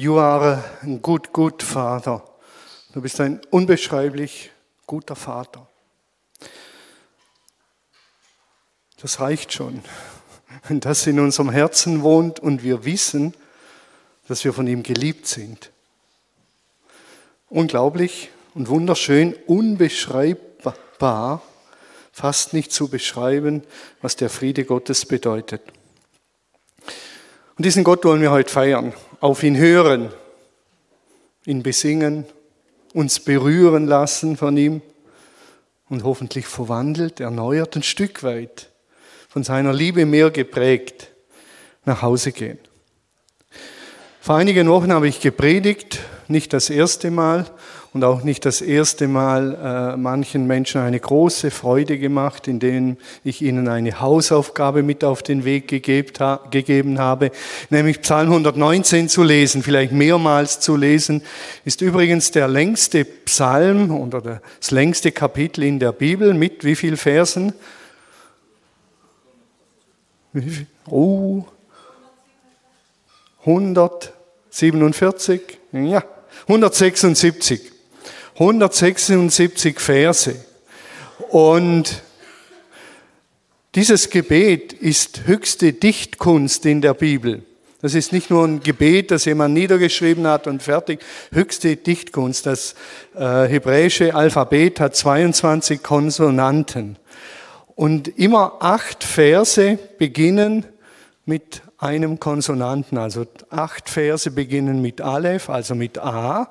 You are a good, good Father. Du bist ein unbeschreiblich guter Vater. Das reicht schon. Wenn das in unserem Herzen wohnt und wir wissen, dass wir von ihm geliebt sind. Unglaublich und wunderschön, unbeschreibbar, fast nicht zu beschreiben, was der Friede Gottes bedeutet. Und diesen Gott wollen wir heute feiern, auf ihn hören, ihn besingen, uns berühren lassen von ihm und hoffentlich verwandelt, erneuert ein Stück weit, von seiner Liebe mehr geprägt, nach Hause gehen. Vor einigen Wochen habe ich gepredigt, nicht das erste Mal, und auch nicht das erste Mal äh, manchen Menschen eine große Freude gemacht, indem ich ihnen eine Hausaufgabe mit auf den Weg gegeben habe, nämlich Psalm 119 zu lesen, vielleicht mehrmals zu lesen, ist übrigens der längste Psalm oder das längste Kapitel in der Bibel mit wie viel Versen? Oh, 147, ja, 176. 176 Verse. Und dieses Gebet ist höchste Dichtkunst in der Bibel. Das ist nicht nur ein Gebet, das jemand niedergeschrieben hat und fertig. Höchste Dichtkunst. Das äh, hebräische Alphabet hat 22 Konsonanten. Und immer acht Verse beginnen mit einem Konsonanten. Also acht Verse beginnen mit Aleph, also mit A.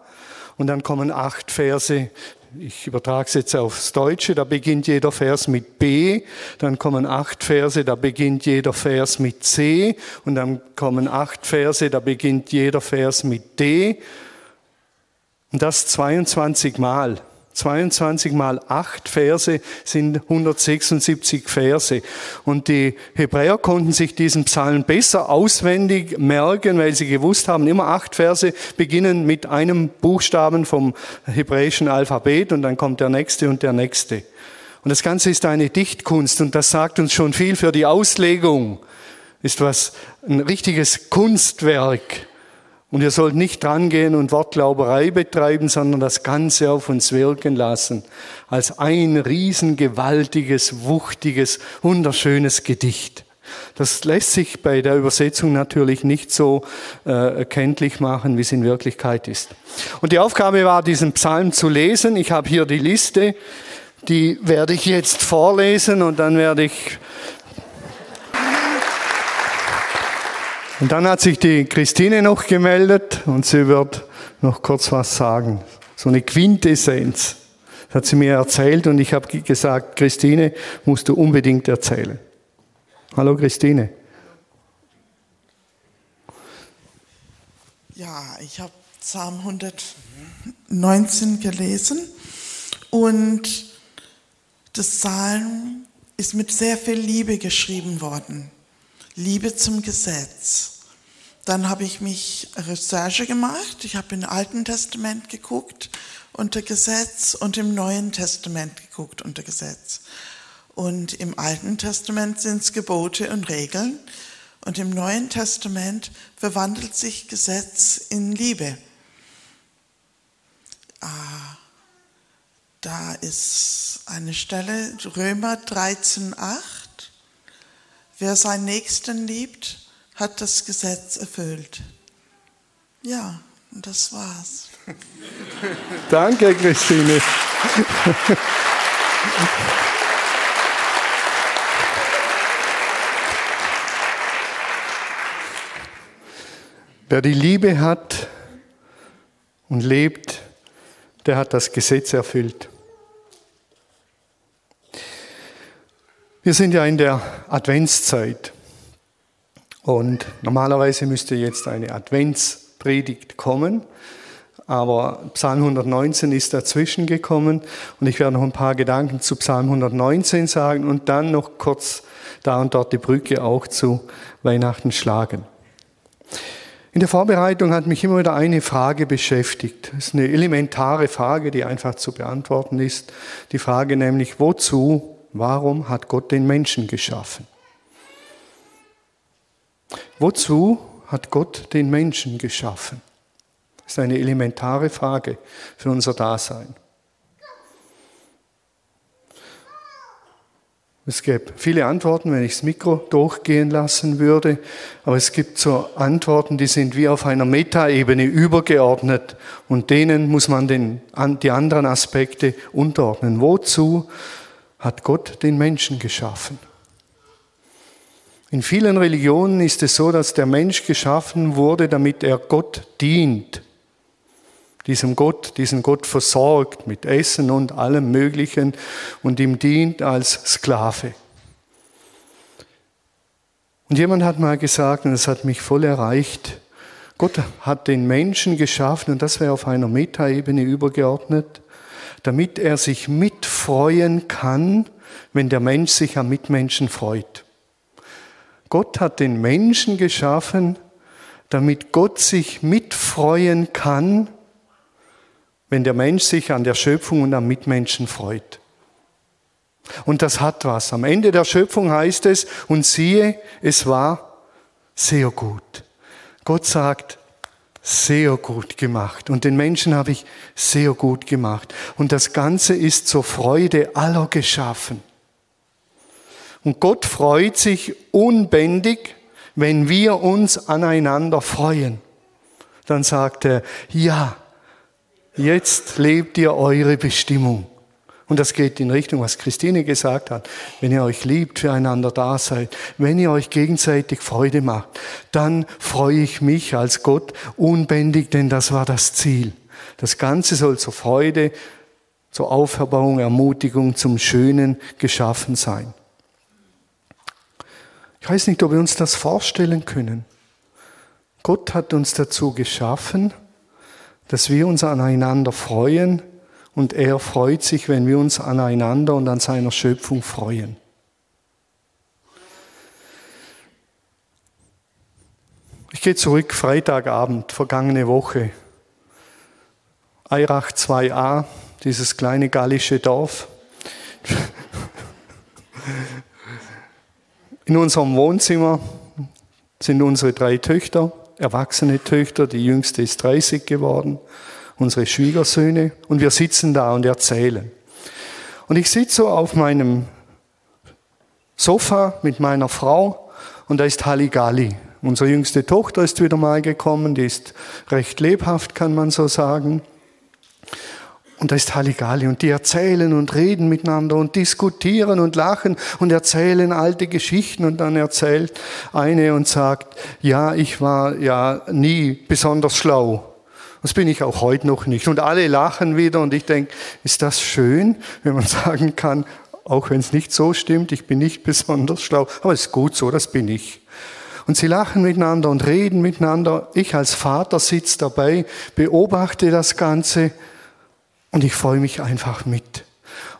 Und dann kommen acht Verse, ich übertrage es jetzt aufs Deutsche, da beginnt jeder Vers mit B, dann kommen acht Verse, da beginnt jeder Vers mit C und dann kommen acht Verse, da beginnt jeder Vers mit D. Und das 22 Mal. 22 mal 8 Verse sind 176 Verse. Und die Hebräer konnten sich diesen Psalm besser auswendig merken, weil sie gewusst haben, immer acht Verse beginnen mit einem Buchstaben vom hebräischen Alphabet und dann kommt der nächste und der nächste. Und das Ganze ist eine Dichtkunst und das sagt uns schon viel für die Auslegung. Ist was, ein richtiges Kunstwerk. Und wir sollten nicht drangehen und Wortglauberei betreiben, sondern das Ganze auf uns wirken lassen. Als ein riesengewaltiges, wuchtiges, wunderschönes Gedicht. Das lässt sich bei der Übersetzung natürlich nicht so äh, erkenntlich machen, wie es in Wirklichkeit ist. Und die Aufgabe war, diesen Psalm zu lesen. Ich habe hier die Liste, die werde ich jetzt vorlesen und dann werde ich Und dann hat sich die Christine noch gemeldet und sie wird noch kurz was sagen. So eine Quintessenz. Das hat sie mir erzählt und ich habe gesagt, Christine, musst du unbedingt erzählen. Hallo Christine. Ja, ich habe Psalm 119 gelesen und das Psalm ist mit sehr viel Liebe geschrieben worden. Liebe zum Gesetz. Dann habe ich mich Recherche gemacht. Ich habe im Alten Testament geguckt unter Gesetz und im Neuen Testament geguckt unter Gesetz. Und im Alten Testament sind es Gebote und Regeln. Und im Neuen Testament verwandelt sich Gesetz in Liebe. Ah, da ist eine Stelle, Römer 13,8. Wer seinen Nächsten liebt, hat das Gesetz erfüllt. Ja, und das war's. Danke, Christine. Wer die Liebe hat und lebt, der hat das Gesetz erfüllt. Wir sind ja in der Adventszeit und normalerweise müsste jetzt eine Adventspredigt kommen, aber Psalm 119 ist dazwischen gekommen und ich werde noch ein paar Gedanken zu Psalm 119 sagen und dann noch kurz da und dort die Brücke auch zu Weihnachten schlagen. In der Vorbereitung hat mich immer wieder eine Frage beschäftigt. Das ist eine elementare Frage, die einfach zu beantworten ist. Die Frage nämlich, wozu Warum hat Gott den Menschen geschaffen? Wozu hat Gott den Menschen geschaffen? Das ist eine elementare Frage für unser Dasein. Es gäbe viele Antworten, wenn ich das Mikro durchgehen lassen würde, aber es gibt so Antworten, die sind wie auf einer Metaebene übergeordnet und denen muss man den, die anderen Aspekte unterordnen. Wozu hat Gott den Menschen geschaffen? In vielen Religionen ist es so, dass der Mensch geschaffen wurde, damit er Gott dient diesem Gott, diesen Gott versorgt mit Essen und allem Möglichen und ihm dient als Sklave. Und jemand hat mal gesagt, und das hat mich voll erreicht, Gott hat den Menschen geschaffen, und das wäre auf einer Metaebene übergeordnet, damit er sich mitfreuen kann, wenn der Mensch sich am Mitmenschen freut. Gott hat den Menschen geschaffen, damit Gott sich mitfreuen kann, wenn der Mensch sich an der Schöpfung und am Mitmenschen freut. Und das hat was. Am Ende der Schöpfung heißt es, und siehe, es war sehr gut. Gott sagt, sehr gut gemacht. Und den Menschen habe ich sehr gut gemacht. Und das Ganze ist zur Freude aller geschaffen. Und Gott freut sich unbändig, wenn wir uns aneinander freuen. Dann sagt er, ja, Jetzt lebt ihr eure Bestimmung. Und das geht in Richtung, was Christine gesagt hat. Wenn ihr euch liebt, füreinander da seid, wenn ihr euch gegenseitig Freude macht, dann freue ich mich als Gott unbändig, denn das war das Ziel. Das Ganze soll zur Freude, zur Auferbauung, Ermutigung, zum Schönen geschaffen sein. Ich weiß nicht, ob wir uns das vorstellen können. Gott hat uns dazu geschaffen, dass wir uns aneinander freuen und er freut sich, wenn wir uns aneinander und an seiner Schöpfung freuen. Ich gehe zurück, Freitagabend, vergangene Woche. Eirach 2a, dieses kleine gallische Dorf. In unserem Wohnzimmer sind unsere drei Töchter erwachsene Töchter, die jüngste ist 30 geworden, unsere Schwiegersöhne, und wir sitzen da und erzählen. Und ich sitze so auf meinem Sofa mit meiner Frau und da ist Halligalli. Unsere jüngste Tochter ist wieder mal gekommen, die ist recht lebhaft, kann man so sagen. Und da ist Halligalli und die erzählen und reden miteinander und diskutieren und lachen und erzählen alte Geschichten und dann erzählt eine und sagt, ja, ich war ja nie besonders schlau. Das bin ich auch heute noch nicht. Und alle lachen wieder und ich denke, ist das schön, wenn man sagen kann, auch wenn es nicht so stimmt, ich bin nicht besonders schlau, aber es ist gut so, das bin ich. Und sie lachen miteinander und reden miteinander. Ich als Vater sitze dabei, beobachte das Ganze und ich freue mich einfach mit.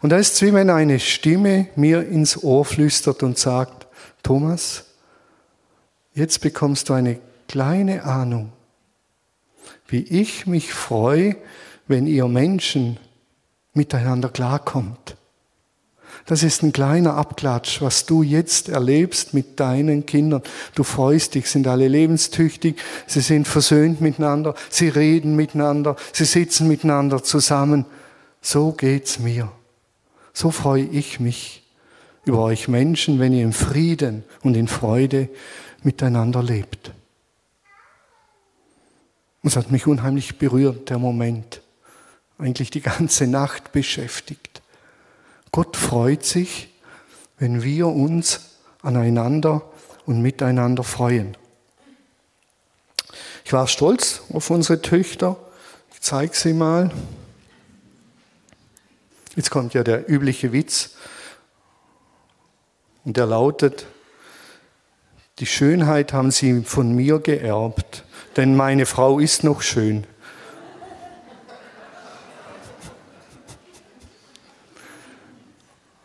Und da ist es wie wenn eine Stimme mir ins Ohr flüstert und sagt, Thomas, jetzt bekommst du eine kleine Ahnung, wie ich mich freue, wenn ihr Menschen miteinander klarkommt. Das ist ein kleiner Abklatsch, was du jetzt erlebst mit deinen Kindern. Du freust dich, sind alle lebenstüchtig, sie sind versöhnt miteinander, sie reden miteinander, sie sitzen miteinander zusammen. So geht's mir. So freue ich mich über euch Menschen, wenn ihr im Frieden und in Freude miteinander lebt. Es hat mich unheimlich berührt, der Moment, eigentlich die ganze Nacht beschäftigt. Gott freut sich, wenn wir uns aneinander und miteinander freuen. Ich war stolz auf unsere Töchter. Ich zeige sie mal. Jetzt kommt ja der übliche Witz. Und der lautet, die Schönheit haben sie von mir geerbt, denn meine Frau ist noch schön.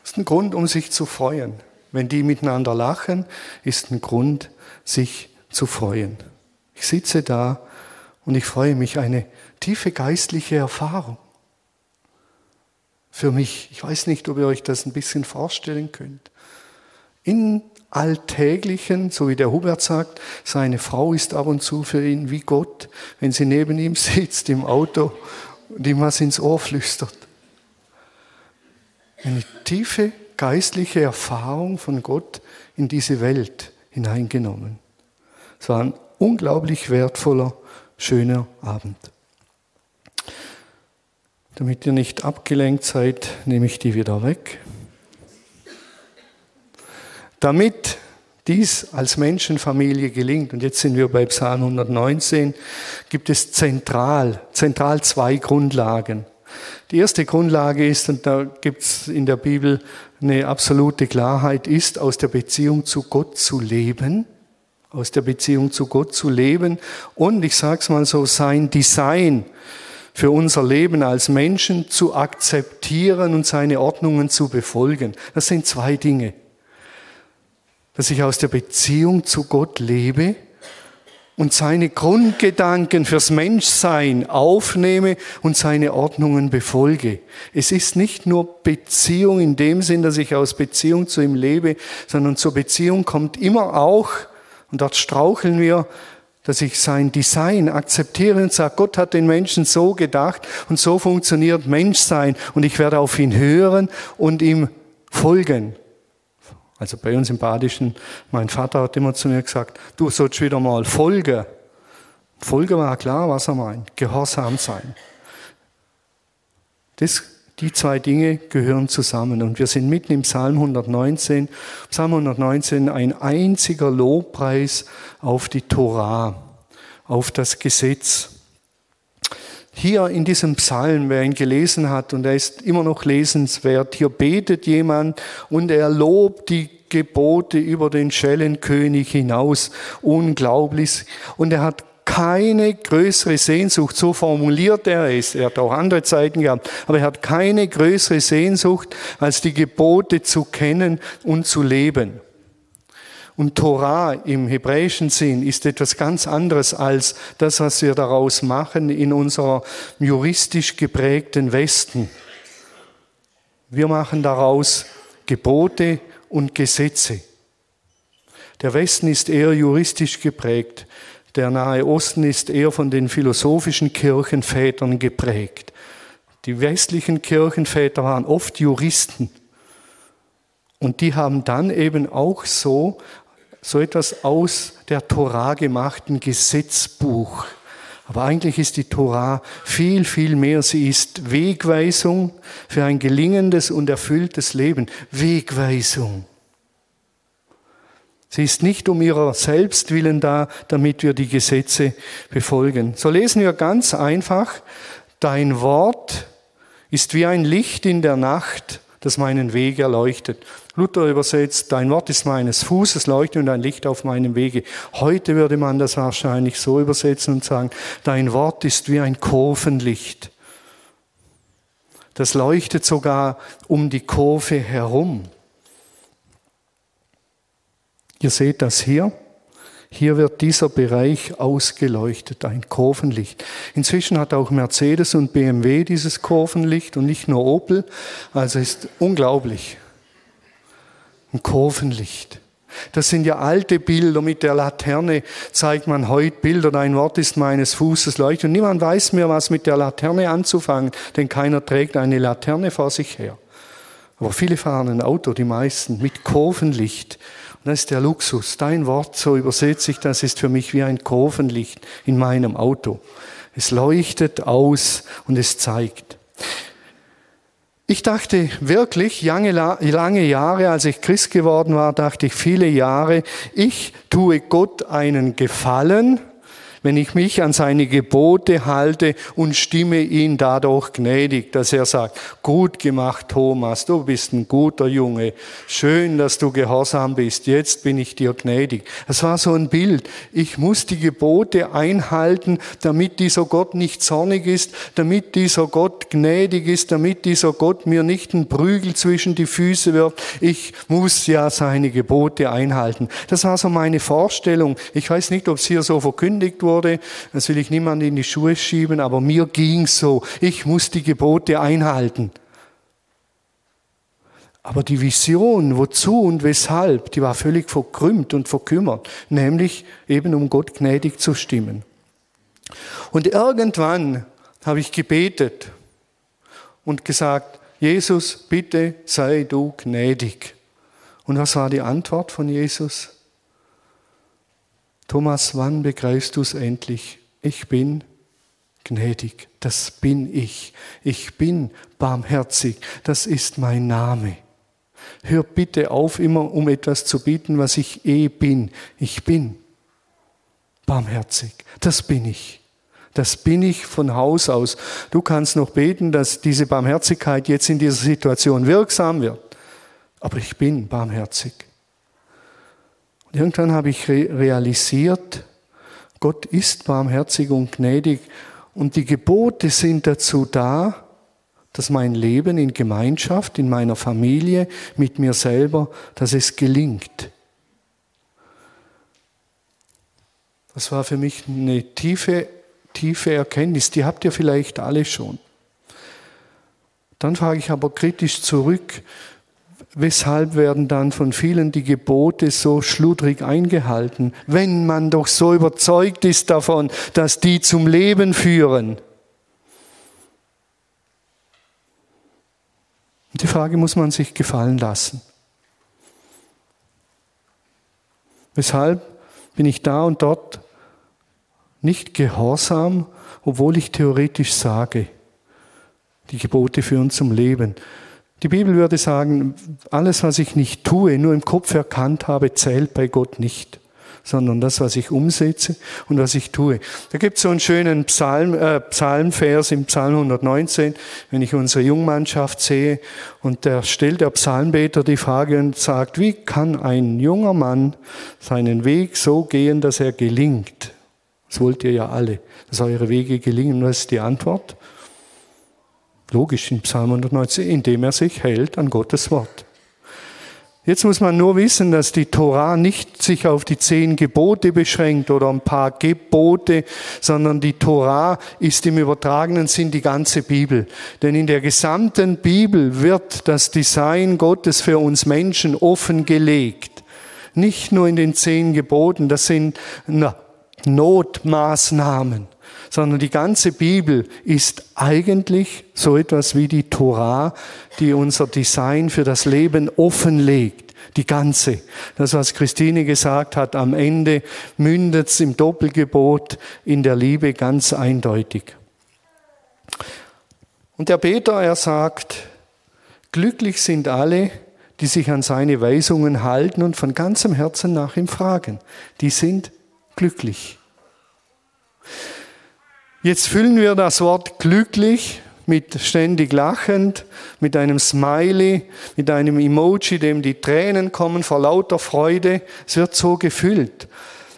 ist ein Grund, um sich zu freuen. Wenn die miteinander lachen, ist ein Grund, sich zu freuen. Ich sitze da und ich freue mich, eine tiefe geistliche Erfahrung. Für mich, ich weiß nicht, ob ihr euch das ein bisschen vorstellen könnt. In alltäglichen, so wie der Hubert sagt, seine Frau ist ab und zu für ihn wie Gott, wenn sie neben ihm sitzt im Auto und ihm was ins Ohr flüstert. Eine tiefe geistliche Erfahrung von Gott in diese Welt hineingenommen. Es war ein unglaublich wertvoller, schöner Abend. Damit ihr nicht abgelenkt seid, nehme ich die wieder weg. Damit dies als Menschenfamilie gelingt, und jetzt sind wir bei Psalm 119, gibt es zentral, zentral zwei Grundlagen. Die erste Grundlage ist, und da gibt es in der Bibel eine absolute Klarheit, ist, aus der Beziehung zu Gott zu leben, aus der Beziehung zu Gott zu leben und, ich sage es mal so, sein Design für unser Leben als Menschen zu akzeptieren und seine Ordnungen zu befolgen. Das sind zwei Dinge. Dass ich aus der Beziehung zu Gott lebe und seine Grundgedanken fürs Menschsein aufnehme und seine Ordnungen befolge. Es ist nicht nur Beziehung in dem Sinn, dass ich aus Beziehung zu ihm lebe, sondern zur Beziehung kommt immer auch, und dort straucheln wir, dass ich sein Design akzeptiere und sage, Gott hat den Menschen so gedacht und so funktioniert Menschsein und ich werde auf ihn hören und ihm folgen. Also bei uns im Badischen, mein Vater hat immer zu mir gesagt, du sollst wieder mal folgen. Folgen war klar, was er meint. Gehorsam sein. Das, die zwei Dinge gehören zusammen. Und wir sind mitten im Psalm 119. Psalm 119, ein einziger Lobpreis auf die Torah, auf das Gesetz. Hier in diesem Psalm, wer ihn gelesen hat, und er ist immer noch lesenswert, hier betet jemand und er lobt die Gebote über den Schellenkönig hinaus. Unglaublich. Und er hat keine größere Sehnsucht, so formuliert er es. Er hat auch andere Zeiten gehabt, aber er hat keine größere Sehnsucht, als die Gebote zu kennen und zu leben. Und Torah im hebräischen Sinn ist etwas ganz anderes als das, was wir daraus machen in unserer juristisch geprägten Westen. Wir machen daraus Gebote und Gesetze. Der Westen ist eher juristisch geprägt. Der Nahe Osten ist eher von den philosophischen Kirchenvätern geprägt. Die westlichen Kirchenväter waren oft Juristen. Und die haben dann eben auch so so etwas aus der Torah gemachten Gesetzbuch. Aber eigentlich ist die Torah viel, viel mehr. Sie ist Wegweisung für ein gelingendes und erfülltes Leben. Wegweisung. Sie ist nicht um ihrer selbst willen da, damit wir die Gesetze befolgen. So lesen wir ganz einfach, dein Wort ist wie ein Licht in der Nacht, das meinen Weg erleuchtet. Luther übersetzt, dein Wort ist meines Fußes Leuchte und ein Licht auf meinem Wege. Heute würde man das wahrscheinlich so übersetzen und sagen, dein Wort ist wie ein Kurvenlicht. Das leuchtet sogar um die Kurve herum. Ihr seht das hier. Hier wird dieser Bereich ausgeleuchtet, ein Kurvenlicht. Inzwischen hat auch Mercedes und BMW dieses Kurvenlicht und nicht nur Opel. Also ist unglaublich. Ein Kurvenlicht. Das sind ja alte Bilder. Mit der Laterne zeigt man heute Bilder. Dein Wort ist meines Fußes Leuchte. Und niemand weiß mehr, was mit der Laterne anzufangen, denn keiner trägt eine Laterne vor sich her. Aber viele fahren ein Auto, die meisten, mit Kurvenlicht. Und das ist der Luxus. Dein Wort, so übersetze ich das, ist für mich wie ein Kurvenlicht in meinem Auto. Es leuchtet aus und es zeigt. Ich dachte wirklich lange, lange Jahre, als ich Christ geworden war, dachte ich viele Jahre, ich tue Gott einen Gefallen, wenn ich mich an seine Gebote halte und stimme ihn dadurch gnädig, dass er sagt, gut gemacht Thomas, du bist ein guter Junge, schön, dass du gehorsam bist, jetzt bin ich dir gnädig. Das war so ein Bild. Ich muss die Gebote einhalten, damit dieser Gott nicht zornig ist, damit dieser Gott gnädig ist, damit dieser Gott mir nicht einen Prügel zwischen die Füße wirft. Ich muss ja seine Gebote einhalten. Das war so meine Vorstellung. Ich weiß nicht, ob es hier so verkündigt wurde wurde. Das will ich niemand in die Schuhe schieben, aber mir ging so. Ich muss die Gebote einhalten. Aber die Vision, wozu und weshalb, die war völlig verkrümmt und verkümmert, nämlich eben um Gott gnädig zu stimmen. Und irgendwann habe ich gebetet und gesagt, Jesus, bitte sei du gnädig. Und was war die Antwort von Jesus? Thomas, wann begreifst du es endlich? Ich bin gnädig, das bin ich. Ich bin barmherzig, das ist mein Name. Hör bitte auf, immer um etwas zu bieten, was ich eh bin. Ich bin barmherzig, das bin ich. Das bin ich von Haus aus. Du kannst noch beten, dass diese Barmherzigkeit jetzt in dieser Situation wirksam wird. Aber ich bin barmherzig. Irgendwann habe ich realisiert, Gott ist barmherzig und gnädig und die Gebote sind dazu da, dass mein Leben in Gemeinschaft, in meiner Familie, mit mir selber, dass es gelingt. Das war für mich eine tiefe, tiefe Erkenntnis, die habt ihr vielleicht alle schon. Dann frage ich aber kritisch zurück, weshalb werden dann von vielen die Gebote so schludrig eingehalten, wenn man doch so überzeugt ist davon, dass die zum Leben führen? Die Frage muss man sich gefallen lassen. Weshalb bin ich da und dort nicht gehorsam, obwohl ich theoretisch sage, die Gebote führen zum Leben. Die Bibel würde sagen, alles, was ich nicht tue, nur im Kopf erkannt habe, zählt bei Gott nicht sondern das, was ich umsetze und was ich tue. Da gibt es so einen schönen Psalm, äh, Psalmvers im Psalm 119, wenn ich unsere Jungmannschaft sehe, und da stellt der Psalmbeter die Frage und sagt, wie kann ein junger Mann seinen Weg so gehen, dass er gelingt? Das wollt ihr ja alle, dass eure Wege gelingen. Was ist die Antwort? Logisch in Psalm 119, indem er sich hält an Gottes Wort. Jetzt muss man nur wissen, dass die Torah nicht sich auf die zehn Gebote beschränkt oder ein paar Gebote, sondern die Torah ist im übertragenen Sinn die ganze Bibel. Denn in der gesamten Bibel wird das Design Gottes für uns Menschen offengelegt. Nicht nur in den zehn Geboten, das sind Notmaßnahmen sondern die ganze Bibel ist eigentlich so etwas wie die Torah, die unser Design für das Leben offenlegt. Die ganze. Das, was Christine gesagt hat, am Ende mündet es im Doppelgebot in der Liebe ganz eindeutig. Und der Peter, er sagt, glücklich sind alle, die sich an seine Weisungen halten und von ganzem Herzen nach ihm fragen. Die sind glücklich. Jetzt füllen wir das Wort glücklich mit ständig lachend, mit einem Smiley, mit einem Emoji, dem die Tränen kommen vor lauter Freude. Es wird so gefüllt,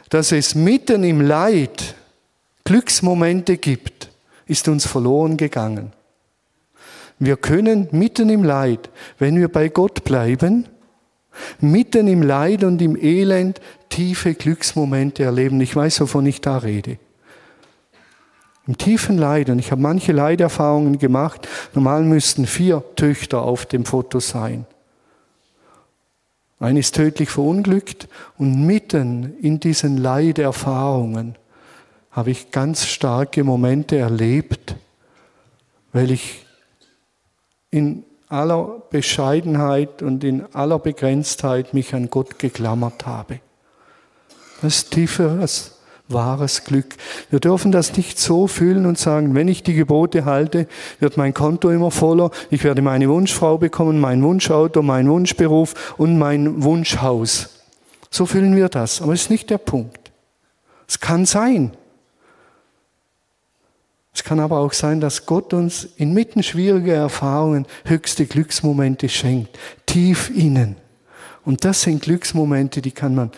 dass es mitten im Leid Glücksmomente gibt, ist uns verloren gegangen. Wir können mitten im Leid, wenn wir bei Gott bleiben, mitten im Leid und im Elend tiefe Glücksmomente erleben. Ich weiß, wovon ich da rede. Im tiefen Leid, und ich habe manche Leiderfahrungen gemacht, normal müssten vier Töchter auf dem Foto sein. Eine ist tödlich verunglückt und mitten in diesen Leiderfahrungen habe ich ganz starke Momente erlebt, weil ich in aller Bescheidenheit und in aller Begrenztheit mich an Gott geklammert habe. Das ist tieferes wahres Glück. Wir dürfen das nicht so fühlen und sagen, wenn ich die Gebote halte, wird mein Konto immer voller, ich werde meine Wunschfrau bekommen, mein Wunschauto, mein Wunschberuf und mein Wunschhaus. So fühlen wir das, aber es ist nicht der Punkt. Es kann sein. Es kann aber auch sein, dass Gott uns inmitten schwieriger Erfahrungen höchste Glücksmomente schenkt, tief innen. Und das sind Glücksmomente, die kann man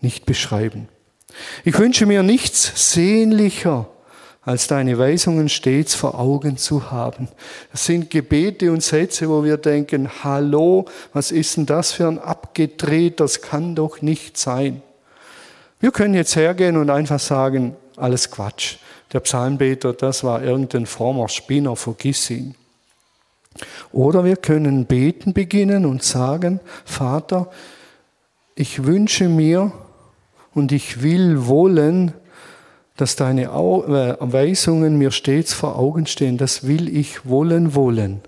nicht beschreiben. Ich wünsche mir nichts sehnlicher, als deine Weisungen stets vor Augen zu haben. Das sind Gebete und Sätze, wo wir denken, hallo, was ist denn das für ein abgedreht, das kann doch nicht sein. Wir können jetzt hergehen und einfach sagen, alles Quatsch. Der Psalmbeter, das war irgendein frommer Spinner, vergiss ihn. Oder wir können beten beginnen und sagen, Vater, ich wünsche mir und ich will wollen, dass deine äh, Weisungen mir stets vor Augen stehen. Das will ich wollen, wollen.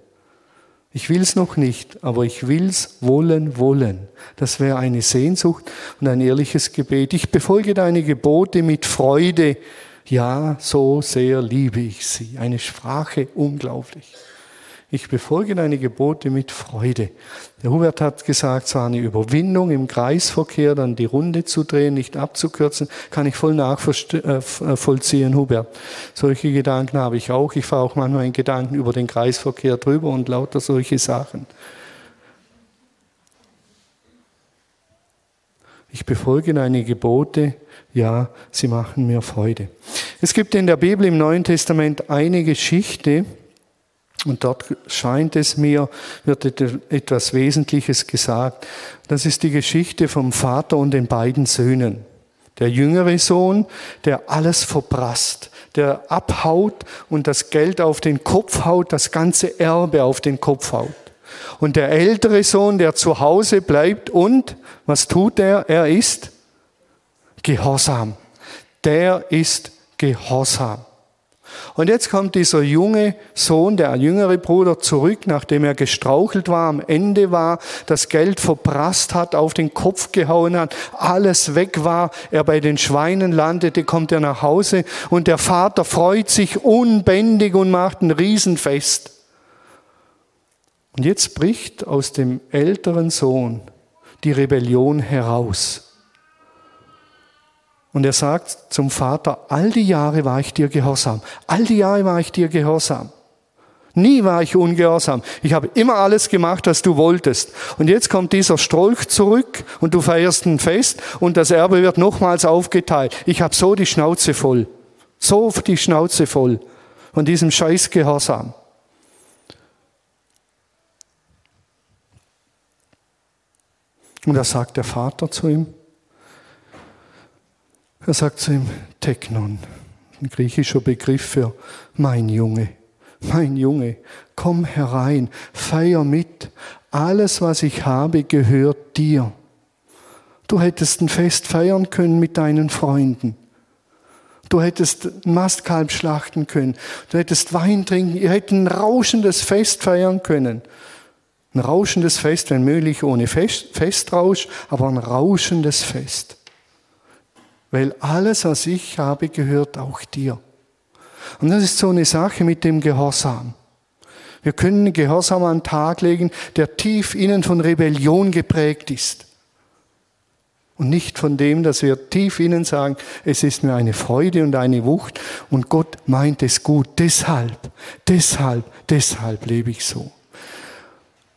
Ich will es noch nicht, aber ich will es wollen, wollen. Das wäre eine Sehnsucht und ein ehrliches Gebet. Ich befolge deine Gebote mit Freude. Ja, so sehr liebe ich sie. Eine Sprache unglaublich. Ich befolge deine Gebote mit Freude. Der Hubert hat gesagt, es war eine Überwindung im Kreisverkehr, dann die Runde zu drehen, nicht abzukürzen, kann ich voll nachvollziehen, äh, Hubert. Solche Gedanken habe ich auch. Ich fahre auch manchmal in Gedanken über den Kreisverkehr drüber und lauter solche Sachen. Ich befolge deine Gebote, ja, sie machen mir Freude. Es gibt in der Bibel im Neuen Testament eine Geschichte, und dort scheint es mir, wird etwas Wesentliches gesagt. Das ist die Geschichte vom Vater und den beiden Söhnen. Der jüngere Sohn, der alles verprasst, der abhaut und das Geld auf den Kopf haut, das ganze Erbe auf den Kopf haut. Und der ältere Sohn, der zu Hause bleibt und, was tut er? Er ist Gehorsam. Der ist Gehorsam. Und jetzt kommt dieser junge Sohn, der jüngere Bruder, zurück, nachdem er gestrauchelt war, am Ende war, das Geld verprasst hat, auf den Kopf gehauen hat, alles weg war, er bei den Schweinen landete, kommt er nach Hause und der Vater freut sich unbändig und macht ein Riesenfest. Und jetzt bricht aus dem älteren Sohn die Rebellion heraus. Und er sagt zum Vater, all die Jahre war ich dir gehorsam. All die Jahre war ich dir gehorsam. Nie war ich ungehorsam. Ich habe immer alles gemacht, was du wolltest. Und jetzt kommt dieser Strolch zurück und du feierst ein Fest und das Erbe wird nochmals aufgeteilt. Ich habe so die Schnauze voll. So die Schnauze voll von diesem scheiß Gehorsam. Und da sagt der Vater zu ihm, er sagt zu ihm, Teknon, ein griechischer Begriff für mein Junge, mein Junge, komm herein, feier mit, alles, was ich habe, gehört dir. Du hättest ein Fest feiern können mit deinen Freunden. Du hättest ein Mastkalb schlachten können. Du hättest Wein trinken. Ihr hättet ein rauschendes Fest feiern können. Ein rauschendes Fest, wenn möglich ohne Fest, Festrausch, aber ein rauschendes Fest weil alles, was ich habe, gehört auch dir. Und das ist so eine Sache mit dem Gehorsam. Wir können Gehorsam an den Tag legen, der tief innen von Rebellion geprägt ist. Und nicht von dem, dass wir tief innen sagen, es ist mir eine Freude und eine Wucht und Gott meint es gut. Deshalb, deshalb, deshalb lebe ich so.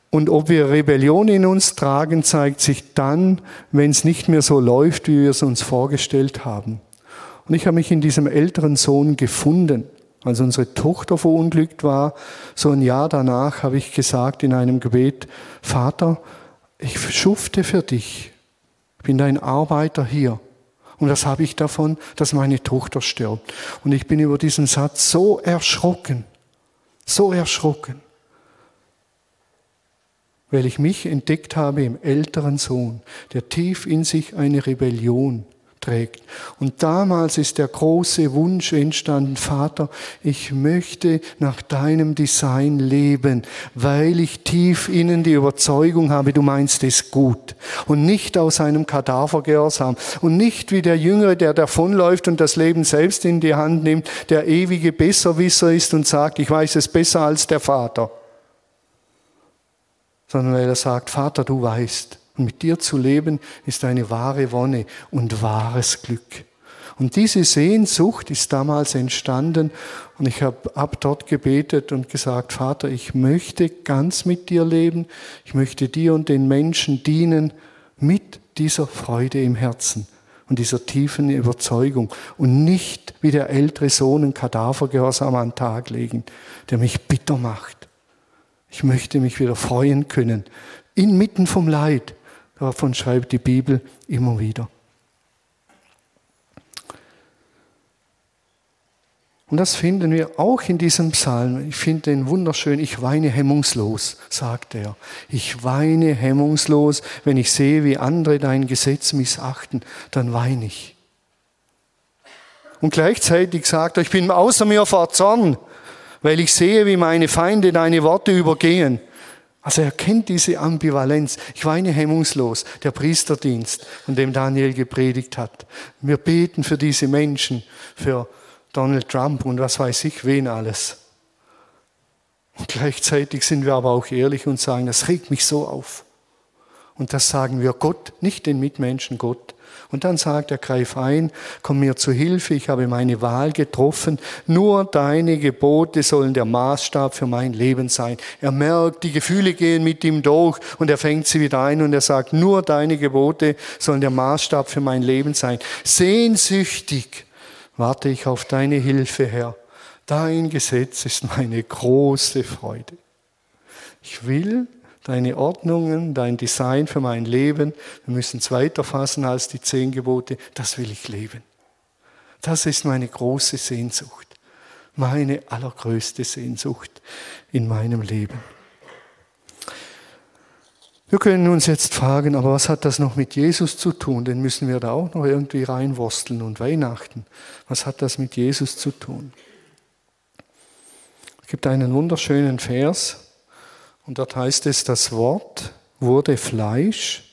Und ob wir Rebellion in uns tragen, zeigt sich dann, wenn es nicht mehr so läuft, wie wir es uns vorgestellt haben. Und ich habe mich in diesem älteren Sohn gefunden. Als unsere Tochter verunglückt war, so ein Jahr danach habe ich gesagt in einem Gebet, Vater, ich schufte für dich. Ich bin dein Arbeiter hier. Und was habe ich davon, dass meine Tochter stirbt? Und ich bin über diesen Satz so erschrocken, so erschrocken weil ich mich entdeckt habe im älteren Sohn, der tief in sich eine Rebellion trägt. Und damals ist der große Wunsch entstanden, Vater, ich möchte nach deinem Design leben, weil ich tief innen die Überzeugung habe, du meinst es gut. Und nicht aus einem Kadavergehorsam. Und nicht wie der Jüngere, der davonläuft und das Leben selbst in die Hand nimmt, der ewige Besserwisser ist und sagt, ich weiß es besser als der Vater sondern weil er sagt, Vater, du weißt, und mit dir zu leben ist eine wahre Wonne und wahres Glück. Und diese Sehnsucht ist damals entstanden und ich habe ab dort gebetet und gesagt, Vater, ich möchte ganz mit dir leben, ich möchte dir und den Menschen dienen mit dieser Freude im Herzen und dieser tiefen Überzeugung und nicht wie der ältere Sohn ein Kadavergehorsam an den Tag legen, der mich bitter macht ich möchte mich wieder freuen können, inmitten vom Leid. Davon schreibt die Bibel immer wieder. Und das finden wir auch in diesem Psalm. Ich finde den wunderschön. Ich weine hemmungslos, sagt er. Ich weine hemmungslos, wenn ich sehe, wie andere dein Gesetz missachten, dann weine ich. Und gleichzeitig sagt er, ich bin außer mir vor Zorn, weil ich sehe, wie meine Feinde deine Worte übergehen. Also er kennt diese Ambivalenz. Ich weine hemmungslos, der Priesterdienst, von dem Daniel gepredigt hat. Wir beten für diese Menschen, für Donald Trump und was weiß ich wen alles. Und gleichzeitig sind wir aber auch ehrlich und sagen, das regt mich so auf. Und das sagen wir Gott, nicht den Mitmenschen Gott. Und dann sagt er, greif ein, komm mir zu Hilfe, ich habe meine Wahl getroffen, nur deine Gebote sollen der Maßstab für mein Leben sein. Er merkt, die Gefühle gehen mit ihm durch und er fängt sie wieder ein und er sagt, nur deine Gebote sollen der Maßstab für mein Leben sein. Sehnsüchtig warte ich auf deine Hilfe, Herr. Dein Gesetz ist meine große Freude. Ich will deine Ordnungen, dein Design für mein Leben, wir müssen es weiter fassen als die zehn Gebote, das will ich leben. Das ist meine große Sehnsucht, meine allergrößte Sehnsucht in meinem Leben. Wir können uns jetzt fragen, aber was hat das noch mit Jesus zu tun? Den müssen wir da auch noch irgendwie reinwursteln und Weihnachten. Was hat das mit Jesus zu tun? Es gibt einen wunderschönen Vers und dort heißt es, das Wort wurde Fleisch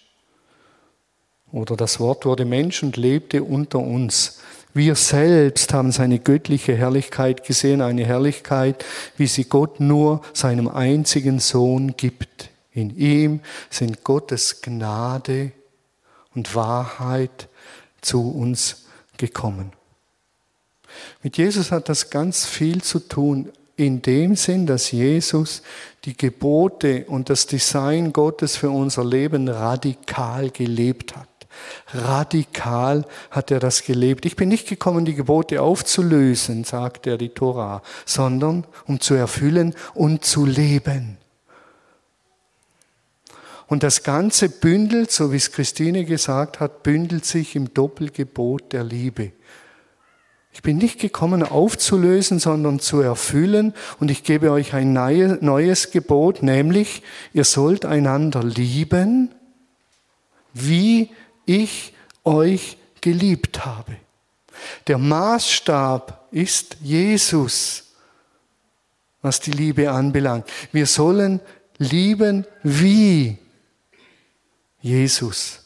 oder das Wort wurde Mensch und lebte unter uns. Wir selbst haben seine göttliche Herrlichkeit gesehen, eine Herrlichkeit, wie sie Gott nur seinem einzigen Sohn gibt. In ihm sind Gottes Gnade und Wahrheit zu uns gekommen. Mit Jesus hat das ganz viel zu tun, in dem Sinn, dass Jesus die Gebote und das Design Gottes für unser Leben radikal gelebt hat. Radikal hat er das gelebt. Ich bin nicht gekommen, die Gebote aufzulösen, sagt er die Tora, sondern um zu erfüllen und zu leben. Und das Ganze bündelt, so wie es Christine gesagt hat, bündelt sich im Doppelgebot der Liebe. Ich bin nicht gekommen aufzulösen, sondern zu erfüllen. Und ich gebe euch ein neues Gebot, nämlich ihr sollt einander lieben, wie ich euch geliebt habe. Der Maßstab ist Jesus, was die Liebe anbelangt. Wir sollen lieben wie Jesus,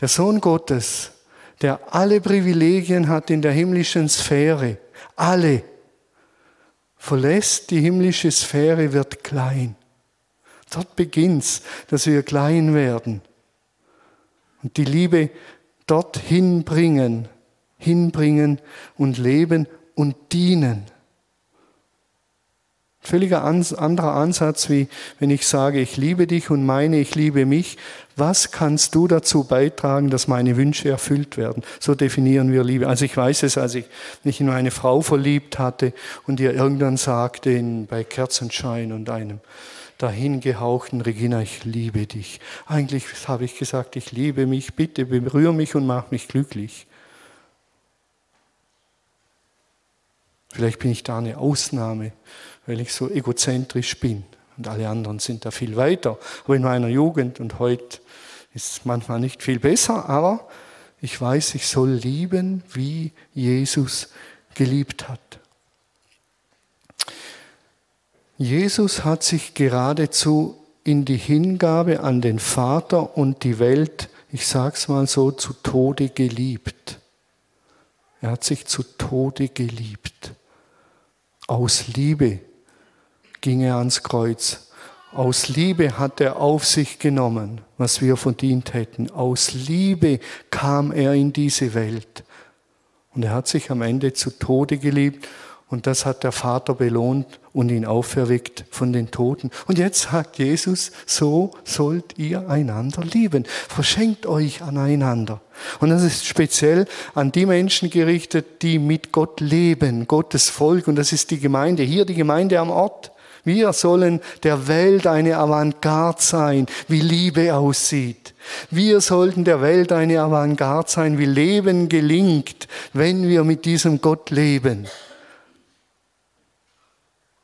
der Sohn Gottes, der alle Privilegien hat in der himmlischen Sphäre, alle, verlässt die himmlische Sphäre, wird klein. Dort beginnt's, dass wir klein werden und die Liebe dorthin bringen, hinbringen und leben und dienen. Völliger anderer Ansatz, wie wenn ich sage, ich liebe dich und meine, ich liebe mich. Was kannst du dazu beitragen, dass meine Wünsche erfüllt werden? So definieren wir Liebe. Also ich weiß es, als ich mich in eine Frau verliebt hatte und ihr irgendwann sagte in, bei Kerzenschein und einem dahingehauchten Regina, ich liebe dich. Eigentlich habe ich gesagt, ich liebe mich, bitte berühre mich und mach mich glücklich. Vielleicht bin ich da eine Ausnahme weil ich so egozentrisch bin. Und alle anderen sind da viel weiter. Aber in meiner Jugend und heute ist es manchmal nicht viel besser, aber ich weiß, ich soll lieben, wie Jesus geliebt hat. Jesus hat sich geradezu in die Hingabe an den Vater und die Welt, ich sag's mal so, zu Tode geliebt. Er hat sich zu Tode geliebt. Aus Liebe ging er ans Kreuz. Aus Liebe hat er auf sich genommen, was wir verdient hätten. Aus Liebe kam er in diese Welt. Und er hat sich am Ende zu Tode geliebt und das hat der Vater belohnt und ihn auferweckt von den Toten. Und jetzt sagt Jesus, so sollt ihr einander lieben. Verschenkt euch aneinander. Und das ist speziell an die Menschen gerichtet, die mit Gott leben, Gottes Volk. Und das ist die Gemeinde. Hier die Gemeinde am Ort. Wir sollen der Welt eine Avantgarde sein, wie Liebe aussieht. Wir sollten der Welt eine Avantgarde sein, wie Leben gelingt, wenn wir mit diesem Gott leben.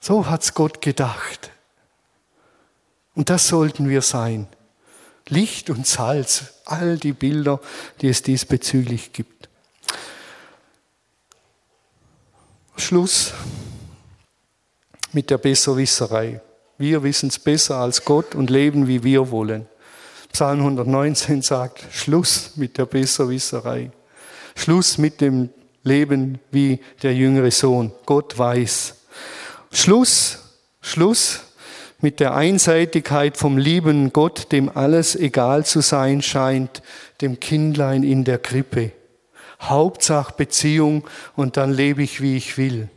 So hat's Gott gedacht. Und das sollten wir sein. Licht und Salz, all die Bilder, die es diesbezüglich gibt. Schluss mit der Besserwisserei. Wir wissen es besser als Gott und leben, wie wir wollen. Psalm 119 sagt, Schluss mit der Besserwisserei. Schluss mit dem Leben wie der jüngere Sohn. Gott weiß. Schluss, Schluss mit der Einseitigkeit vom lieben Gott, dem alles egal zu sein scheint, dem Kindlein in der Krippe. Hauptsache Beziehung und dann lebe ich, wie ich will.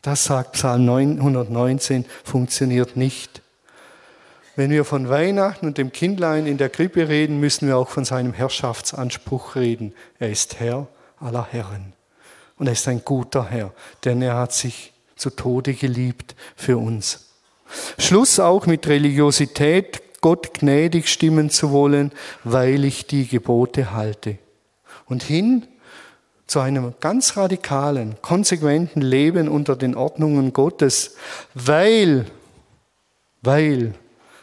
Das sagt Psalm 919, funktioniert nicht. Wenn wir von Weihnachten und dem Kindlein in der Krippe reden, müssen wir auch von seinem Herrschaftsanspruch reden. Er ist Herr aller Herren. Und er ist ein guter Herr, denn er hat sich zu Tode geliebt für uns. Schluss auch mit Religiosität, Gott gnädig stimmen zu wollen, weil ich die Gebote halte. Und hin zu einem ganz radikalen, konsequenten Leben unter den Ordnungen Gottes, weil, weil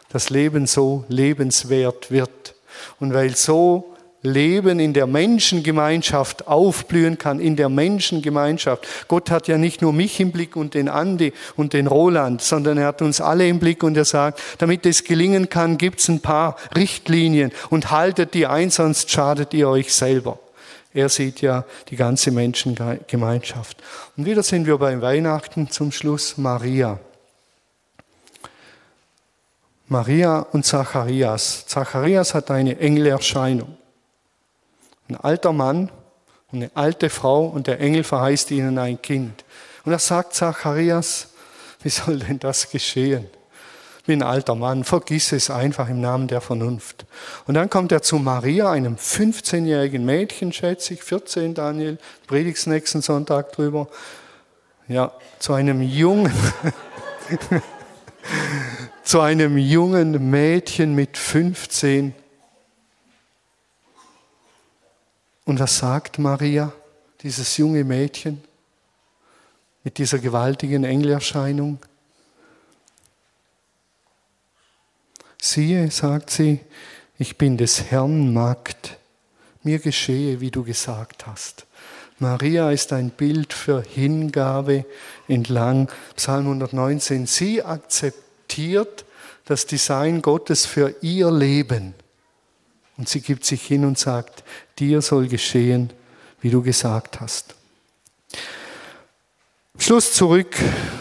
das Leben so lebenswert wird und weil so Leben in der Menschengemeinschaft aufblühen kann, in der Menschengemeinschaft. Gott hat ja nicht nur mich im Blick und den Andi und den Roland, sondern er hat uns alle im Blick und er sagt, damit es gelingen kann, gibt es ein paar Richtlinien und haltet die ein, sonst schadet ihr euch selber. Er sieht ja die ganze Menschengemeinschaft. Und wieder sind wir beim Weihnachten zum Schluss Maria. Maria und Zacharias. Zacharias hat eine Engelerscheinung. Ein alter Mann und eine alte Frau und der Engel verheißt ihnen ein Kind. Und da sagt Zacharias, wie soll denn das geschehen? Bin ein alter Mann, vergiss es einfach im Namen der Vernunft. Und dann kommt er zu Maria, einem 15-jährigen Mädchen, schätze ich, 14, Daniel, predigst nächsten Sonntag drüber. Ja, zu einem jungen, zu einem jungen Mädchen mit 15 Und was sagt Maria, dieses junge Mädchen mit dieser gewaltigen Engelerscheinung? Siehe, sagt sie, ich bin des Herrn Magd, mir geschehe, wie du gesagt hast. Maria ist ein Bild für Hingabe entlang Psalm 119. Sie akzeptiert das Design Gottes für ihr Leben. Und sie gibt sich hin und sagt, dir soll geschehen, wie du gesagt hast. Schluss zurück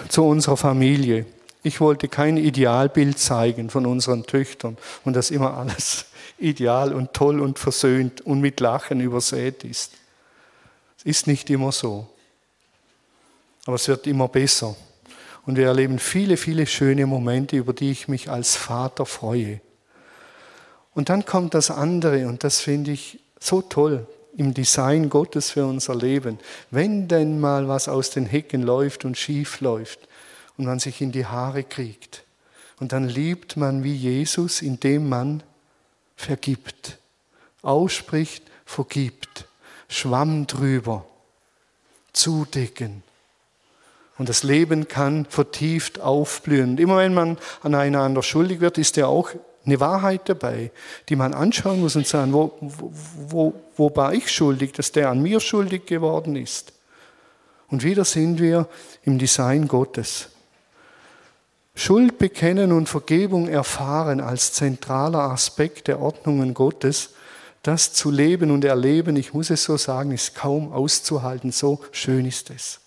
zu unserer Familie. Ich wollte kein Idealbild zeigen von unseren Töchtern und dass immer alles ideal und toll und versöhnt und mit Lachen übersät ist. Es ist nicht immer so. Aber es wird immer besser. Und wir erleben viele, viele schöne Momente, über die ich mich als Vater freue. Und dann kommt das andere und das finde ich so toll im Design Gottes für unser Leben. Wenn denn mal was aus den Hecken läuft und schief läuft und man sich in die Haare kriegt und dann liebt man wie Jesus, indem man vergibt, ausspricht, vergibt, Schwamm drüber, zudecken. Und das Leben kann vertieft aufblühen. Immer wenn man aneinander schuldig wird, ist ja auch eine Wahrheit dabei, die man anschauen muss und sagen, wo, wo, wo war ich schuldig, dass der an mir schuldig geworden ist. Und wieder sind wir im Design Gottes. Schuld bekennen und Vergebung erfahren als zentraler Aspekt der Ordnungen Gottes, das zu leben und erleben, ich muss es so sagen, ist kaum auszuhalten, so schön ist es.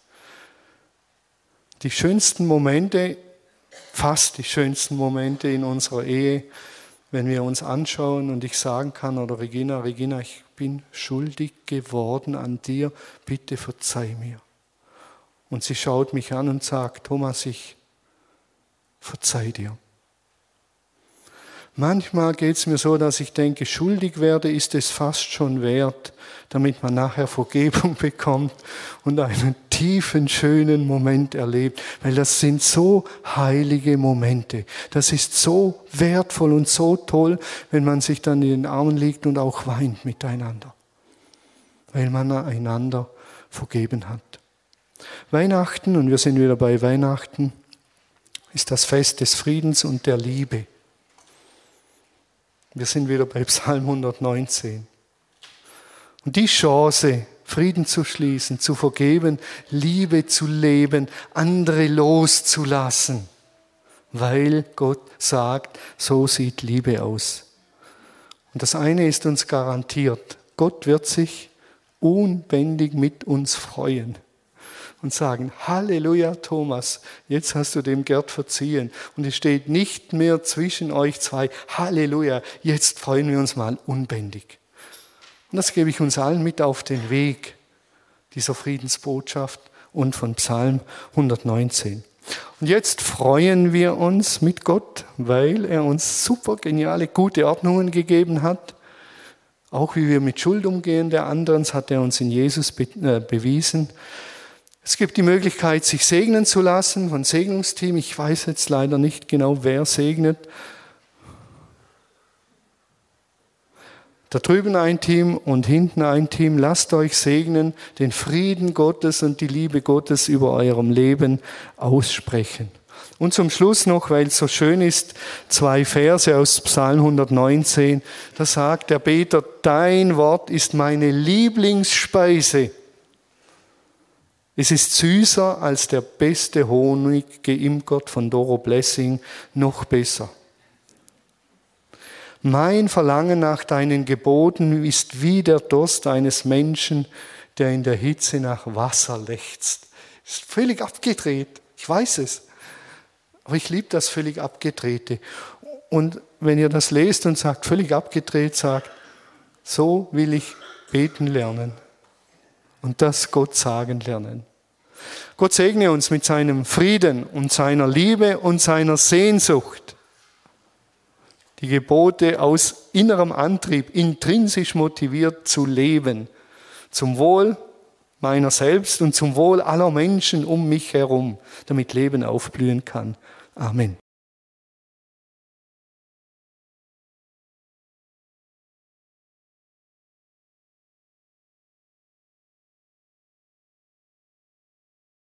Die schönsten Momente fast die schönsten Momente in unserer Ehe, wenn wir uns anschauen und ich sagen kann, oder Regina, Regina, ich bin schuldig geworden an dir, bitte verzeih mir. Und sie schaut mich an und sagt, Thomas, ich verzeih dir. Manchmal geht es mir so, dass ich denke, schuldig werde ist es fast schon wert, damit man nachher Vergebung bekommt und einen tiefen, schönen Moment erlebt, weil das sind so heilige Momente. Das ist so wertvoll und so toll, wenn man sich dann in den Armen liegt und auch weint miteinander, weil man einander vergeben hat. Weihnachten, und wir sind wieder bei Weihnachten, ist das Fest des Friedens und der Liebe. Wir sind wieder bei Psalm 119. Und die Chance, Frieden zu schließen, zu vergeben, Liebe zu leben, andere loszulassen, weil Gott sagt, so sieht Liebe aus. Und das eine ist uns garantiert, Gott wird sich unbändig mit uns freuen und sagen, Halleluja, Thomas, jetzt hast du dem Gerd verziehen. Und es steht nicht mehr zwischen euch zwei, Halleluja, jetzt freuen wir uns mal unbändig. Und das gebe ich uns allen mit auf den Weg dieser Friedensbotschaft und von Psalm 119. Und jetzt freuen wir uns mit Gott, weil er uns super geniale, gute Ordnungen gegeben hat. Auch wie wir mit Schuld umgehen der anderen, das hat er uns in Jesus äh, bewiesen. Es gibt die Möglichkeit, sich segnen zu lassen von Segnungsteam. Ich weiß jetzt leider nicht genau, wer segnet. Da drüben ein Team und hinten ein Team. Lasst euch segnen, den Frieden Gottes und die Liebe Gottes über eurem Leben aussprechen. Und zum Schluss noch, weil es so schön ist, zwei Verse aus Psalm 119. Da sagt der Beter, dein Wort ist meine Lieblingsspeise. Es ist süßer als der beste Honig, geimpert von Doro Blessing, noch besser. Mein Verlangen nach deinen Geboten ist wie der Durst eines Menschen, der in der Hitze nach Wasser lechzt. Ist völlig abgedreht. Ich weiß es. Aber ich liebe das völlig abgedrehte. Und wenn ihr das lest und sagt, völlig abgedreht, sagt, so will ich beten lernen und das Gott sagen lernen. Gott segne uns mit seinem Frieden und seiner Liebe und seiner Sehnsucht. Die Gebote aus innerem Antrieb, intrinsisch motiviert zu leben, zum Wohl meiner selbst und zum Wohl aller Menschen um mich herum, damit Leben aufblühen kann. Amen.